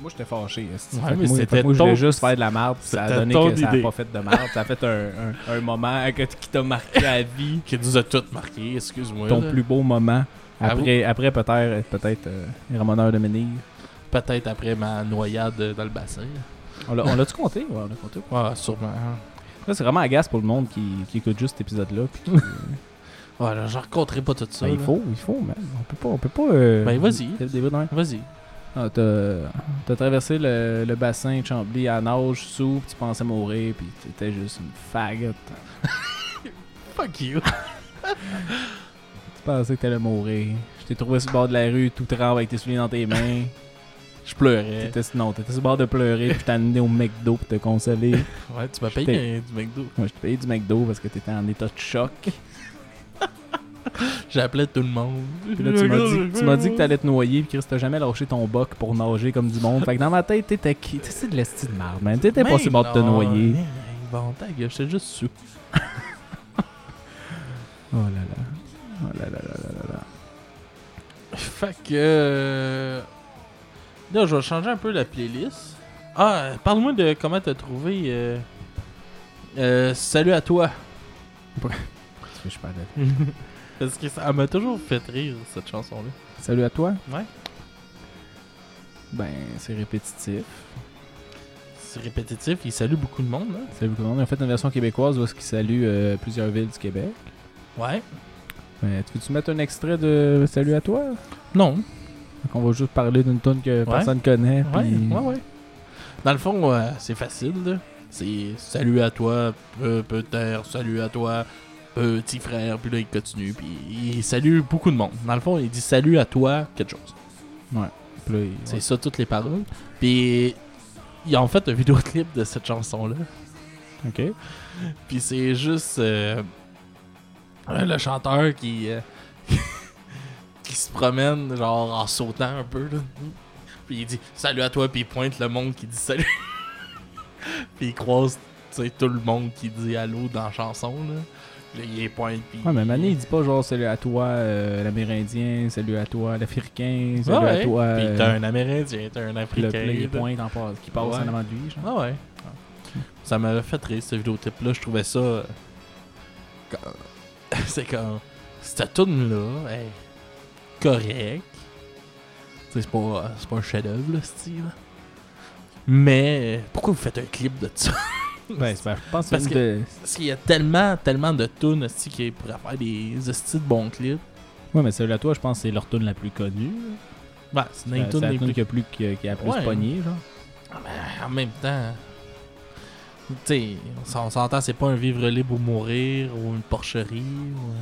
Moi, j'étais fâché. Ouais, mais c'était moi, je voulais juste faire de la merde. Ça a donné que ça a idée. pas fait de merde. Ça a fait un, un, un moment que- qui t'a marqué à vie. Qui nous a toutes marqué, excuse-moi. Ton là. plus beau moment. Avoue. Après, après peut-être peut-être euh, les ramoneurs de Ménil. Peut-être après ma noyade dans le bassin. On l'a- on l'a-tu compté? Ouais, on l'a compté. Ouais, sûrement. Là, c'est vraiment agace pour le monde qui, qui écoute juste cet épisode-là. puis qui- Ouais, là, j'en raconterai pas tout ça. Ben, il faut, il faut, man. On peut pas, on peut pas. euh, Ben, vas-y. non. Vas-y. Ah, t'as, traversé le, le bassin de Chambly à nage sous, puis tu pensais mourir, puis t'étais juste une fagotte. Fuck you. Tu pensais que t'allais mourir. Je t'ai trouvé sur le bord de la rue, tout tremble avec tes souliers dans tes mains. Je pleurais. T'étais, non, t'étais sur le bord de pleurer, puis t'as amené au McDo pour te consoler. Ouais, tu m'as payé du McDo. Moi, je t'ai payé du McDo parce que t'étais en état de choc. J'appelais tout le monde. Puis là, tu m'as dit, tu m'as dit que t'allais te noyer, puis Chris, t'as jamais lâché ton boc pour nager comme du monde. Fait que dans ma tête, t'étais qui? C'est de l'esti de merde, man. T'étais pas le bord de te noyer. Bon, ta gueule, j'étais juste sous. Oh là là. Oh là là là là là là. Fait que. euh, Là, je vais changer un peu la playlist. Ah, parle-moi de comment t'as trouvé. euh, euh, salut à toi. Tu fais, je suis pas d'accord. Parce que ça m'a toujours fait rire, cette chanson-là. Salut à toi. Ouais. Ben, c'est répétitif. c'est répétitif. Il salue beaucoup de monde. Là. Salut tout le monde. Ont fait une version québécoise où ils saluent euh, plusieurs villes du Québec. Ouais. Mais tu veux-tu mettre un extrait de Salut à toi? Non. Donc, on va juste parler d'une tune que Ouais. personne connaît. Ouais, ouais, ouais. Dans le fond, euh, c'est facile. là. C'est salut à toi, peu, peut-être, salut à toi, petit frère. Puis là, il continue. Puis il salue beaucoup de monde. Dans le fond, il dit salut à toi, quelque chose. Il- C'est ça, toutes les paroles. Puis ils ont fait un vidéoclip de cette chanson-là. Ok. Puis c'est juste euh, le chanteur qui, euh, qui se promène, genre en sautant un peu. Là. Puis il dit salut à toi, puis il pointe le monde qui dit salut. puis il croise tu sais, tout le monde qui dit allô dans la chanson. Là. Puis là, il les pointe. Puis Ouais, mais Mané, il dit pas genre salut à toi euh, l'Amérindien, salut à toi l'Africain, salut Ouais, à toi. Puis euh, t'as un Amérindien, t'as un puis Africain. puis là, il pointe en passe, qui passe Ouais. en avant de lui. Genre. Ah ouais. Ça m'avait fait rire ce vidéoclip-là. Je trouvais ça. euh, comme- C'est comme. Cette tune là est correct. C'est pas, c'est pas un chef-d'œuvre, là, style. Mais pourquoi vous faites un clip de ça? C'est- ben, je pense Parce que, de- Parce qu'il y a tellement, tellement de tunes aussi qui pourraient faire des hosties de bons clips. Ouais, mais salut à toi, je pense que c'est leur tune la plus connue. Ouais, c'est une C'est tune plus qui a, plus, qui, a, qui a plus Ouais. pogné, genre. Ah, mais en même temps, tu sais, on s'en- on s'entend, c'est pas un vivre libre ou mourir ou une porcherie ou.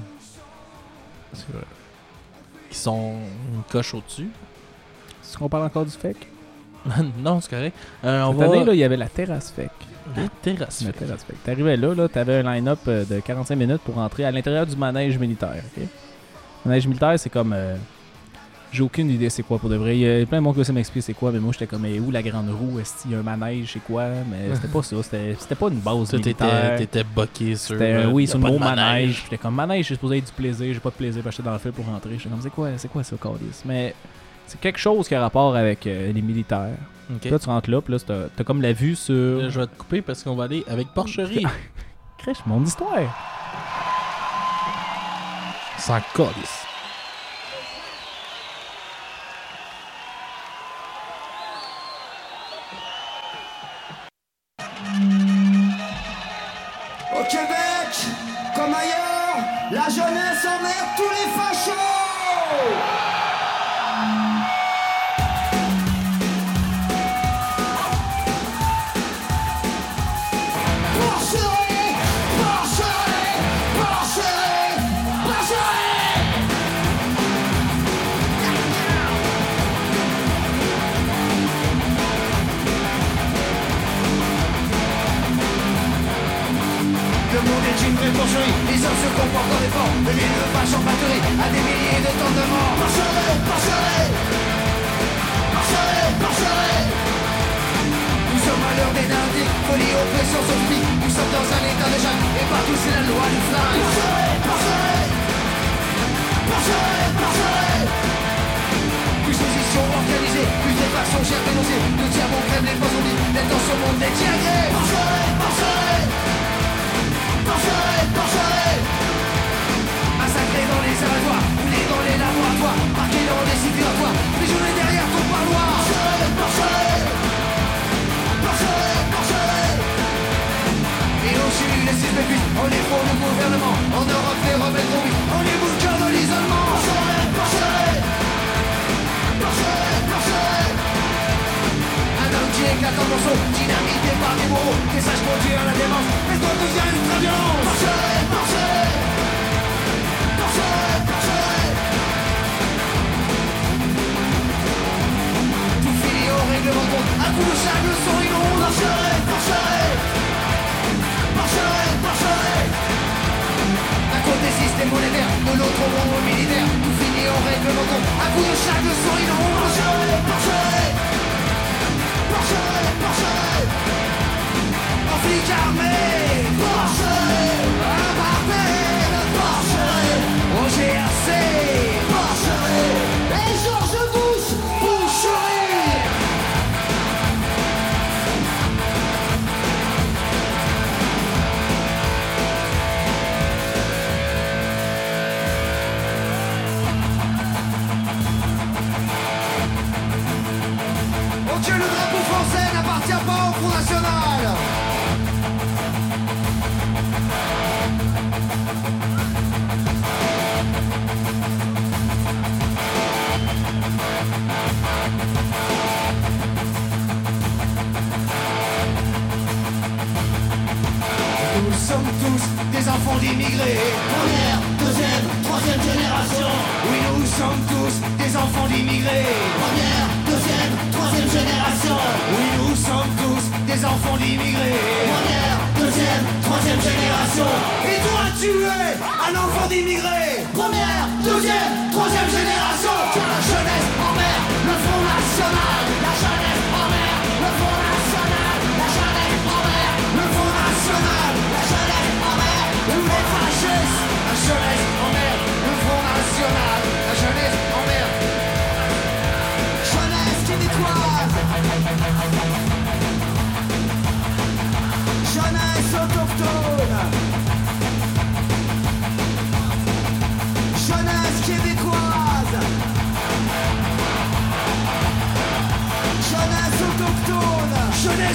C'est vrai. qui sont une coche au-dessus. Est-ce qu'on parle encore du FEC? non, c'est correct. Euh, on Cette va. année, là, il y avait la terrasse FEC. La terrasse. La terrasse FEC. T'arrivais là, là t'avais un line-up euh, de 45 minutes pour entrer à l'intérieur du manège militaire. ok? Le manège militaire, c'est comme. euh, J'ai aucune idée c'est quoi pour de vrai. Il y a plein de monde qui m'explique c'est quoi, mais moi j'étais comme, mais où la grande roue Est-ce qu'il y a un manège C'est quoi? Mais c'était pas ça. C'était c'était pas une base Toi, t'étais, militaire. t'étais boqué sur. Euh, oui, sur le mot manège. J'étais comme manège, c'est supposé être du plaisir. J'ai pas de plaisir parce que j'étais dans le fil pour rentrer. J'étais comme, c'est quoi, c'est quoi ça, Calice? Mais c'est quelque chose qui a rapport avec euh, les militaires. Là, tu rentres là, puis là, t'as comme la vue sur. Là, je vais te couper parce qu'on va aller avec porcherie. Crèche, mon histoire. Sans calice. C'est la loi porcherie plus plus de factions chères dénoncées, de diamants crème les poissons les tensions montent des tiagrés Porcherie, porcherie Porcherie, porcherie on est pour le gouvernement En Europe, les rebelles conduits, on est bouquins de l'isolement. Porcherie, porcherie Porcherie, porcherie un homme qui éclate en morceaux, dynamité par des bourreaux Que sache conduire la démence, mais toi deviens ultra violent Porcherie, porcherie Porcherie, porcherie Tout finit au règlement compte, à coup de chaque leçon inonde Porcherie, porcherie d'un côté système monétaire, de l'autre monde militaire Tout finit au règlement compte, à coup de chaque inonde Porcherie, porcherie Porcherie, porcherie En flic armé Porcherie Un Au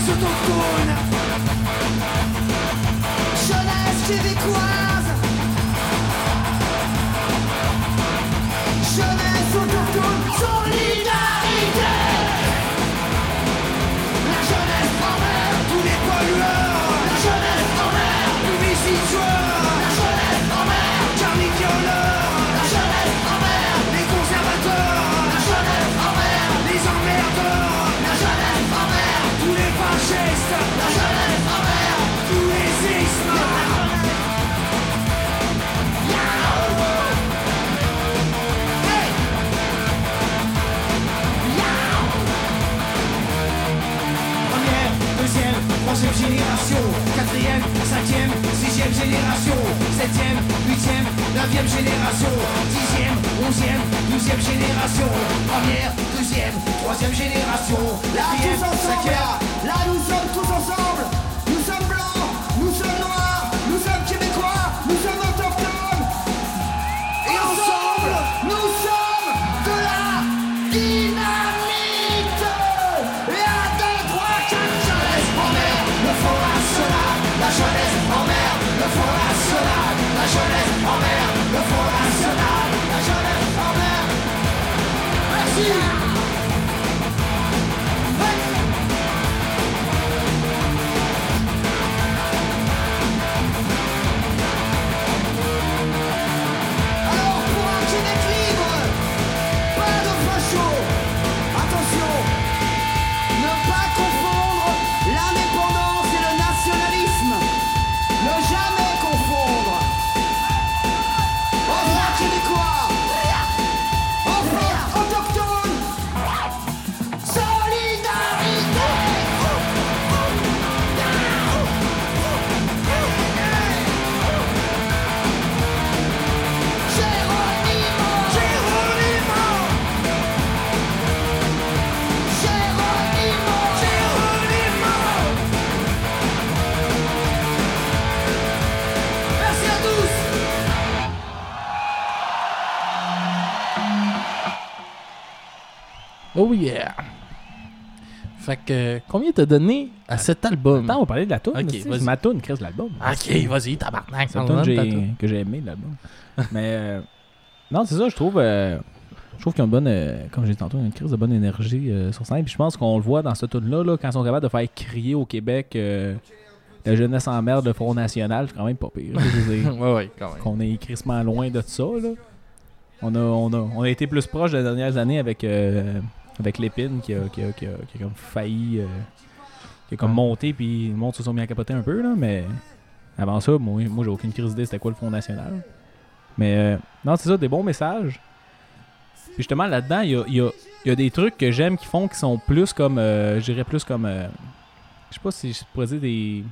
Autochtone. Jeunesse québécoise. Jeunesse génération, quatrième, cinquième, sixième génération, septième, huitième, neuvième génération, dixième, onzième, douzième génération, première, deuxième, troisième génération, quatrième, cinquième. Là, nous sommes Merci Oh yeah! Fait que, combien t'as donné à cet album? Attends, on va parler de la toune. Ok, vas-y. ma toune, Chris, de l'album. Ok, vas-y, tabarnak. C'est une toune j'ai- que j'ai aimé de l'album. Mais euh, non, c'est ça, je trouve. euh, je trouve qu'il y a une bonne, euh, comme j'ai dit tantôt, une crise de bonne énergie euh, sur scène. Puis je pense qu'on le voit dans cette tune-là, là, quand ils sont capables de faire crier au Québec euh, la jeunesse en merde de Front National, c'est quand même pas pire. Je veux dire, ouais, ouais, quand même. qu'on est crissement loin de ça. Là. On, a, on, a, on a été plus proche des dernières années avec, euh, avec l'épine qui a, qui, a, qui, a, qui a comme failli. euh, qui a comme monté, puis le monde se sont mis à capoter un peu. Là, mais avant ça, moi, moi j'ai aucune crise d'idée c'était quoi le Front National. Mais euh, non, c'est ça, des bons messages. Puis justement, là-dedans, il y a, y a- y a des trucs que j'aime qui font qui sont plus comme. euh, je dirais plus comme. euh, je sais pas si je pourrais dire des.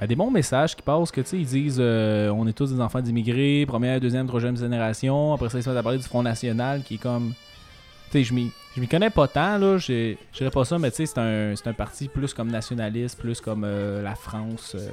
ben, des bons messages qui passent, que tu sais, ils disent euh, on est tous des enfants d'immigrés, première, deuxième, troisième génération. Après ça, ils se mettent à parler du Front National qui est comme. Tu sais, je m'y. Je m'y connais pas tant, là. Je dirais pas ça, mais tu sais, c'est un, c'est un parti plus comme nationaliste, plus comme euh, la France. euh,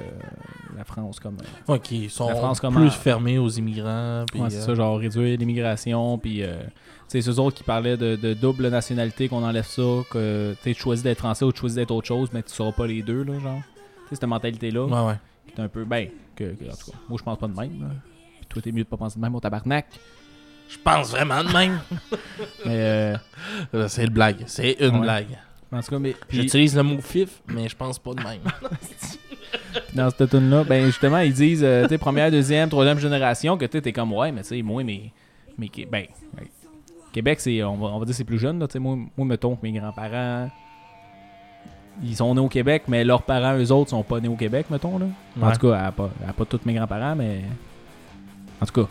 la France comme. euh, Ok, ils sont La France comme plus fermés aux immigrants. puis, ouais, c'est euh, ça, genre réduire l'immigration, puis. euh, tu sais, ceux autres qui parlaient de, de double nationalité, qu'on enlève ça, que tu choisis d'être français ou tu choisis d'être autre chose, mais tu seras pas les deux, là, genre. Tu sais, cette mentalité-là, Ouais, ouais. qui est un peu. Ben, que, que- en tout cas, moi, je pense pas de même, là. Puis toi, t'es mieux de pas penser de même, au tabarnak. Je pense vraiment de même. Mais, euh, c'est une blague. C'est une Ouais. blague. en tout cas, mais. puis- J'utilise le mot fif, mais je pense pas de même. dans cette tune là ben justement, ils disent, euh, tu sais, première, deuxième, troisième génération, que tu sais, t'es comme, ouais, mais tu sais, moi, mais, mais, ben, ouais. Québec, c'est, on va, on va dire, c'est plus jeune, là, tu sais, moi, moi, mettons que mes grands-parents, ils sont nés au Québec, mais leurs parents, eux autres, sont pas nés au Québec, mettons, là. En tout cas, à pas, à pas tous mes grands-parents, mais, en tout cas.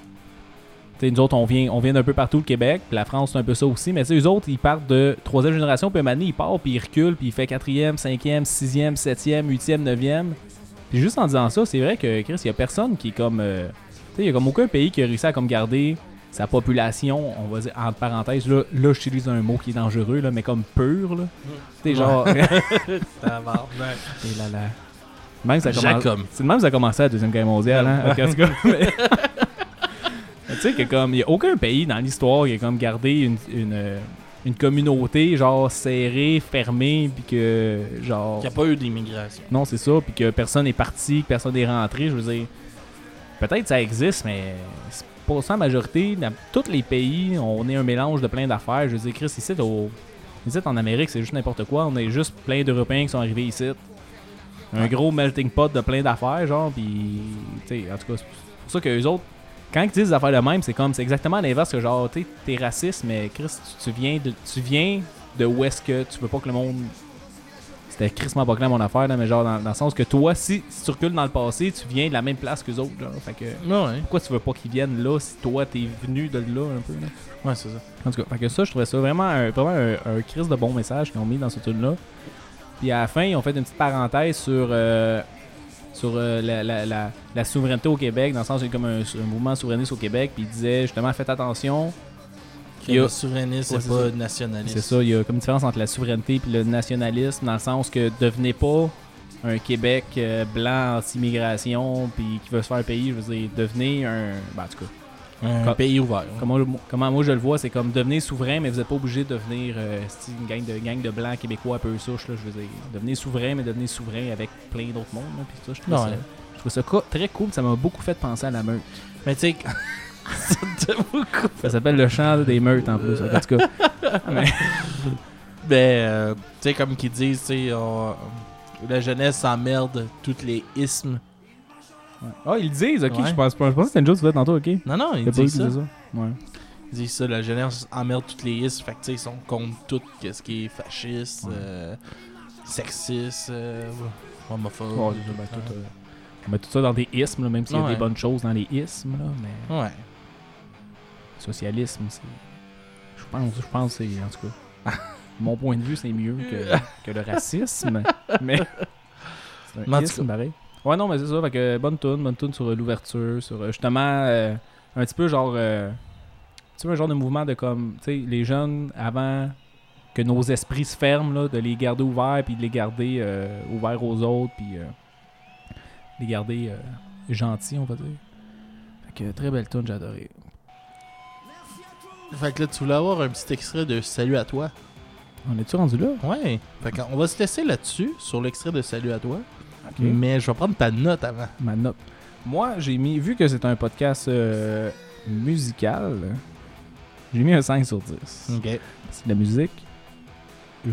Tu sais, nous autres, on vient, on vient d'un peu partout le Québec, puis la France, c'est un peu ça aussi, mais eux autres, ils partent de troisième génération, puis donné, ils partent, puis ils reculent, puis ils font quatrième, cinquième, sixième, septième, huitième, neuvième. Puis juste en disant ça, c'est vrai que Chris, il y a personne qui est comme. euh, tu sais, il y a comme aucun pays qui a réussi à comme garder sa population, on va dire, entre parenthèses, là, là j'utilise un mot qui est dangereux, là, mais comme pur, là. Tu sais, genre. Tabarnak. Et là là. Même ça commence. Jacob. C'est de même ça a commencé la Deuxième Guerre mondiale, hein? En tout cas, tu sais que comme, il n'y a aucun pays dans l'histoire qui a comme gardé une, une, euh, une communauté, genre, serrée, fermée, puis que, genre... Il n'y a pas eu d'immigration. Non, c'est ça, puis que personne n'est parti, que personne n'est rentré, je veux dire... Peut-être ça existe, mais c'est pas ça la majorité. Dans tous les pays, on est un mélange de plein d'affaires. Je veux dire, Chris, ici, au... ici en Amérique, c'est juste n'importe quoi. On est juste plein d'Européens qui sont arrivés ici. Un gros melting pot de plein d'affaires, genre, puis... Tu sais, en tout cas, c'est pour ça que les autres... Quand ils disent des affaires de même, c'est comme... C'est exactement l'inverse que genre, tu t'es raciste, mais Chris, tu, tu viens de... Tu viens de où est-ce que tu veux pas que le monde c'était crissement pas clair mon affaire, là, mais genre dans, dans le sens que toi, si, si tu recules dans le passé, tu viens de la même place que les autres. Genre, fait que, Ouais, pourquoi tu veux pas qu'ils viennent là si toi t'es venu de là un peu là? ouais c'est ça. En tout cas, fait que ça, je trouvais ça vraiment un, vraiment un, un crise de bon message qu'ils ont mis dans ce tune là Puis à la fin, ils ont fait une petite parenthèse sur, euh, sur euh, la, la, la, la souveraineté au Québec, dans le sens qu'il y a comme un, un mouvement souverainiste au Québec, puis ils disaient justement faites attention, Il Il y a- le souverainiste, Ouais, c'est pas ça. nationaliste. C'est ça, il y a comme une différence entre la souveraineté et le nationalisme, dans le sens que devenez pas un Québec euh, blanc anti-immigration puis qui veut se faire payer, je veux dire, devenez un. Ben, en tout cas, Un Comme- pays ouvert. comment, comment moi je le vois, c'est comme devenez souverain, mais vous n'êtes pas obligé de devenir euh, une gang de, gang de blancs québécois un peu souche, là, je veux dire. Devenez souverain, mais devenez souverain avec plein d'autres mondes. là, ça, je trouve Ouais. ça, je trouve ça co- très cool, ça m'a beaucoup fait penser à la meute. Mais tu sais, ça s'appelle le chant des meutes en plus. En tout cas, mais, Ben, euh, tu sais, comme qu'ils disent, on- la jeunesse s'emmerde toutes les ismes. Ah, ils le disent, ok, je pense, je pense que c'était une chose que tu tantôt, ok. Non, non, ils pas disent ça. Ouais. Ils disent ça, la jeunesse emmerde toutes les ismes. Fait que tu sais, ils sont contre tout ce qui est fasciste, euh, sexiste, euh, homophobe. Ouais, ben, tout, euh, on met tout ça dans des ismes, là, même s'il y a Ouais. des bonnes choses dans les ismes, là, mais Ouais. socialisme, c'est. Je pense, je pense que c'est. En tout cas, mon point de vue, c'est mieux que, que le racisme, mais. C'est Mais en un tout isme, pareil. Ouais, non, mais c'est ça, fait que bonne tune, bonne tune sur euh, l'ouverture, sur euh, justement euh, un petit peu genre. euh, tu sais, un genre de mouvement de comme. Tu sais, les jeunes, avant que nos esprits se ferment, là, de les garder ouverts, puis de les garder euh, ouverts aux autres, puis euh, les garder euh, gentils, on va dire. Fait que très belle tune, j'ai adoré. Fait que là, tu voulais avoir un petit extrait de Salut à toi. On est-tu rendu là? Ouais. Fait qu'on va se laisser là-dessus, sur l'extrait de Salut à toi. Mais je vais prendre ta note avant. Ma note. Moi, j'ai mis, vu que c'est un podcast euh, musical, j'ai mis un 5 sur 10. Ok. C'est de la musique.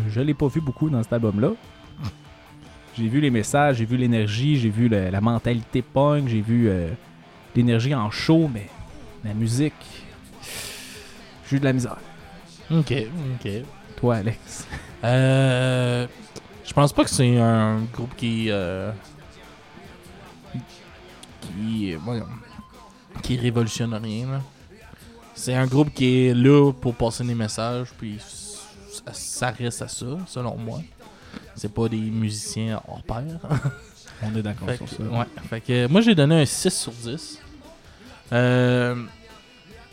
Je l'ai pas vu beaucoup dans cet album-là. J'ai vu les messages, j'ai vu l'énergie, j'ai vu le- la mentalité punk, j'ai vu euh, l'énergie en show, mais la musique, j'ai eu de la misère. Ok. Ok. Toi, Alex. Euh, je pense pas que c'est un groupe qui euh, qui voyons, qui révolutionne rien. là. C'est un groupe qui est là pour passer des messages, puis ça, ça reste à ça, selon moi. C'est pas des musiciens hors pair. On est d'accord sur ça. ouais, fait que moi j'ai donné un 6 sur 10. Euh,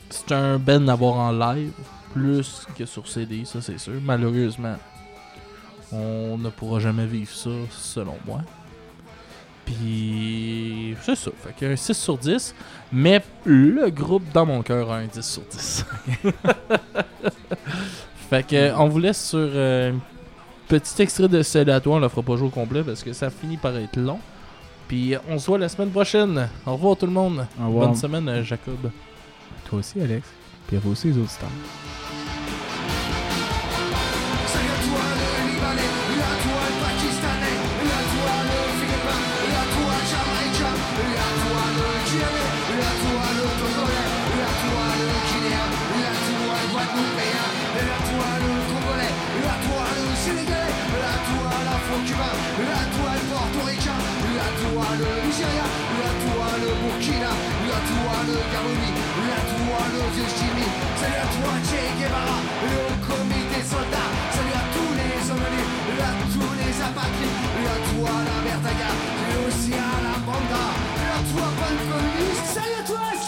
c'est un ben à voir en live. plus que sur CD, ça c'est sûr. Malheureusement, on ne pourra jamais vivre ça, selon moi. Puis, c'est ça. Fait que un 6 sur 10. Mais le groupe dans mon cœur a un 10 sur 10. fait que, on vous laisse sur euh, un petit extrait de celle à toi. On la fera pas jouer au complet parce que ça finit par être long. Puis, on se voit la semaine prochaine. Au revoir tout le monde. Au revoir. Bonne semaine, Jacob. Toi aussi, Alex. Puis à vous aussi, les auditeurs. Libanais, et à toi le Pakistanais, et à toi le Philippin, et à toi le Jamaïcain, et à toi le Guinéen, et à toi le Togolais, et à toi le Guinéen, et à toi le Guadeloupéen, et à toi le Congolais, et à toi le Sénégalais, et à toi l'Afro-Cubain, et à toi le Portoricain, et à toi le Nigeria, et à toi le Burkina, et à toi le Gabouni, et à toi le vieux Jimmy, salut à toi Che Guevara, au comité soldat, lui à les toi la aussi la banda, à toi, pas de salut à toi!